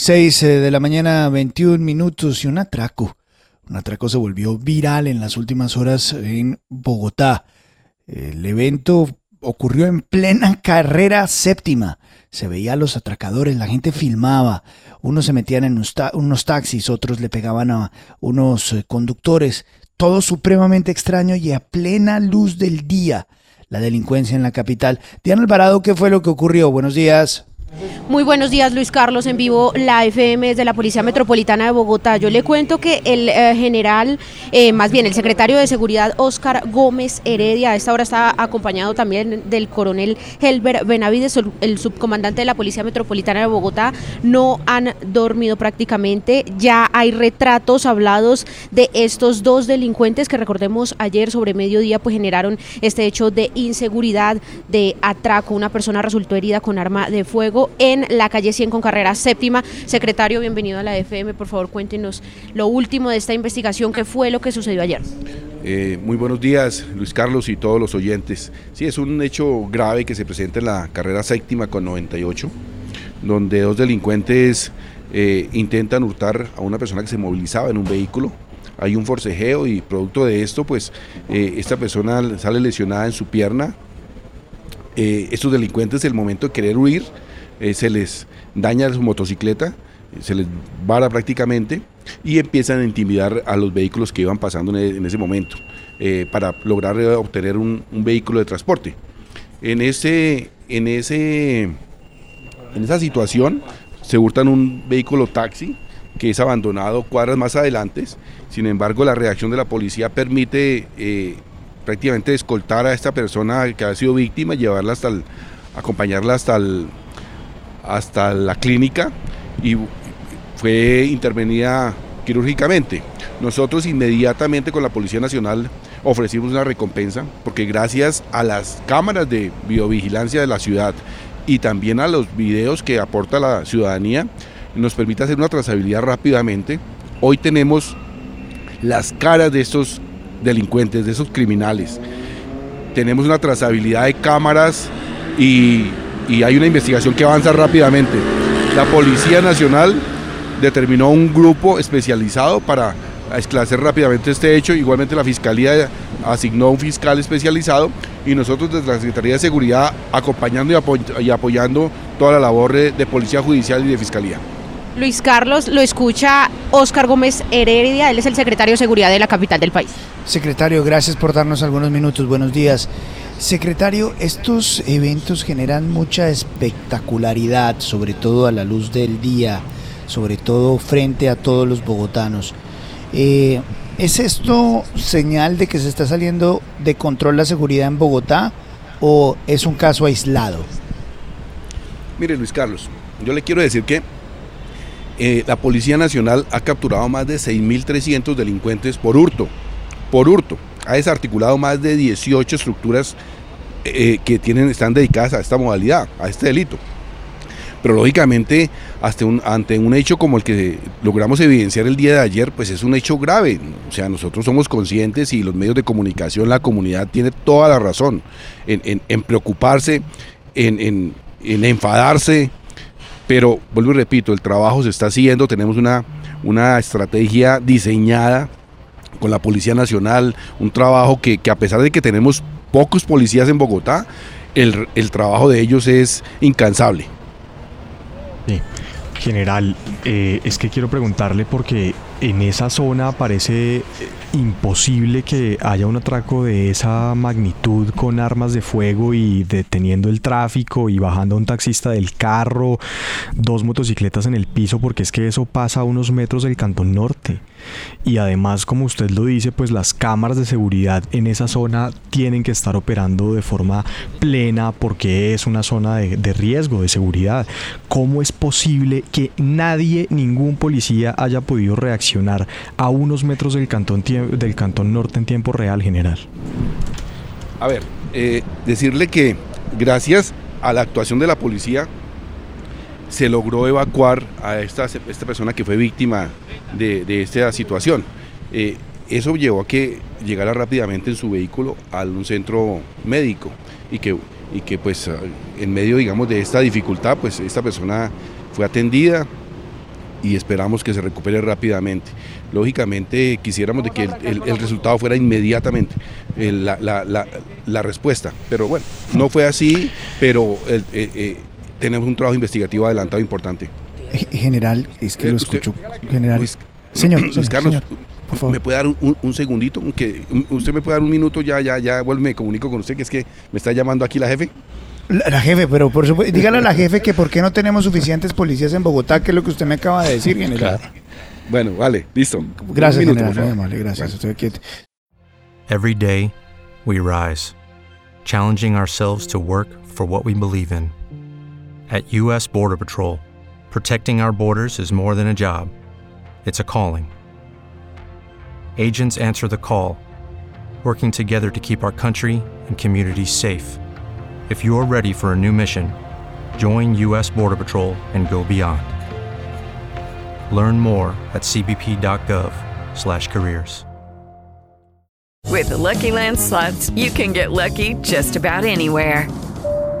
6 eh, de la mañana, 21 minutos y un atraco. Un atraco se volvió viral en las últimas horas en Bogotá. El evento ocurrió en plena carrera séptima. Se veía a los atracadores, la gente filmaba. Unos se metían en unos, ta- unos taxis, otros le pegaban a unos eh, conductores. Todo supremamente extraño y a plena luz del día. La delincuencia en la capital. Diana Alvarado, ¿qué fue lo que ocurrió? Buenos días. Muy buenos días, Luis Carlos, en vivo la FM desde la Policía Metropolitana de Bogotá. Yo le cuento que el eh, general, eh, más bien el secretario de Seguridad, Óscar Gómez Heredia, a esta hora está acompañado también del coronel Helber Benavides, el- subcomandante de la Policía Metropolitana de Bogotá. No han dormido prácticamente. Ya hay retratos hablados de estos dos delincuentes que recordemos ayer sobre mediodía pues generaron este hecho de inseguridad, de atraco. Una persona resultó herida con arma de fuego en la calle 100 con carrera séptima. Secretario, bienvenido a la FM. Por favor, cuéntenos lo último de esta investigación. ¿Qué fue lo que sucedió ayer? Eh, muy buenos días, Luis Carlos y todos los oyentes. Sí, es un hecho grave que se presenta en la carrera séptima con 98, donde dos delincuentes eh, intentan hurtar a una persona que se movilizaba en un vehículo. Hay un forcejeo y producto de esto, pues eh, esta persona sale lesionada en su pierna. Estos delincuentes, el momento de querer huir, eh, se les daña su motocicleta, eh, se les vara prácticamente y empiezan a intimidar a los vehículos que iban pasando en, e- ese momento eh, para lograr obtener un, vehículo de transporte. En, ese, en, ese, en esa situación se hurtan un vehículo taxi que es abandonado cuadras más adelante. Sin embargo, la reacción de la policía permite prácticamente escoltar a esta persona que ha sido víctima, llevarla hasta el, acompañarla hasta el, hasta la clínica y fue intervenida quirúrgicamente. Nosotros inmediatamente con la Policía Nacional ofrecimos una recompensa porque gracias a las cámaras de videovigilancia de la ciudad y también a los videos que aporta la ciudadanía, nos permite hacer una trazabilidad rápidamente. Hoy tenemos las caras de estos delincuentes, de esos criminales. Tenemos una trazabilidad de cámaras y, y hay una investigación que avanza rápidamente. La Policía Nacional determinó un grupo especializado para esclarecer rápidamente este hecho. Igualmente la Fiscalía asignó un fiscal especializado y nosotros desde la Secretaría de Seguridad acompañando y, apoy- y apoyando toda la labor de Policía Judicial y de Fiscalía. Luis Carlos, lo escucha Óscar Gómez Heredia. Él es el secretario de Seguridad de la capital del país. Secretario, gracias por darnos algunos minutos. Buenos días. Secretario, estos eventos generan mucha espectacularidad, sobre todo a la luz del día, sobre todo frente a todos los bogotanos. Eh, ¿Es esto señal de que se está saliendo de control la seguridad en Bogotá o es un caso aislado? Mire Luis Carlos, yo le quiero decir que eh, la Policía Nacional ha capturado más de 6.300 delincuentes por hurto, por hurto. Ha desarticulado más de 18 estructuras eh, que tienen, están dedicadas a esta modalidad, a este delito. Pero lógicamente, ante un hecho como el que logramos evidenciar el día de ayer, pues es un hecho grave. O sea, nosotros somos conscientes y los medios de comunicación, la comunidad tiene toda la razón en, preocuparse, en enfadarse, pero vuelvo y repito, el trabajo se está haciendo, tenemos una, una estrategia diseñada con la Policía Nacional, un trabajo que, que a pesar de que tenemos pocos policías en Bogotá, el, el trabajo de ellos es incansable. General, eh, es que quiero preguntarle porque en esa zona parece eh, imposible que haya un atraco de esa magnitud con armas de fuego y deteniendo el tráfico y bajando a un taxista del carro, dos motocicletas en el piso, porque es que eso pasa a unos metros del Cantón Norte. Y además, como usted lo dice, pues las cámaras de seguridad en esa zona tienen que estar operando de forma plena porque es una zona de, riesgo, de seguridad. ¿Cómo es posible que nadie, ningún policía haya podido reaccionar a unos metros del cantón, del cantón norte en tiempo real, general? A ver, eh, decirle que gracias a la actuación de la policía se logró evacuar a esta, esta persona que fue víctima de, de esta situación. Eh, eso llevó a que llegara rápidamente en su vehículo a un centro médico y que, y que pues en medio digamos de esta dificultad pues esta persona fue atendida y esperamos que se recupere rápidamente. Lógicamente quisiéramos de que el, el- el resultado fuera inmediatamente el- la, la- la- la respuesta, pero bueno, no fue así, pero eh, eh, tenemos un trabajo investigativo adelantado importante. G- General, es que Eh, lo escucho. General. Luis- señor, Luis señor, Carlos, señor, por favor. ¿me puede dar un, un- un segundito? Que, un- ¿Usted me puede dar un minuto? Ya, ya, ya, vuelvo, me comunico con usted, que es que me está llamando aquí la jefe. La, la jefe, pero por supuesto, dígale a la jefe que por qué no tenemos suficientes policías en Bogotá, que es lo que usted me acaba de decir, general. Bueno, vale, listo. Gracias, minuto, general, por muy amable, gracias. Estoy quieto. Every day, we rise, challenging ourselves to work for what we believe in. At U.S. Border Patrol, protecting our borders is more than a job, it's a calling. Agents answer the call, working together to keep our country and communities safe. If you're ready for a new mission, join U.S. Border Patrol and go beyond. Learn more at cbp.gov/careers. With the Lucky Land slots, you can get lucky just about anywhere.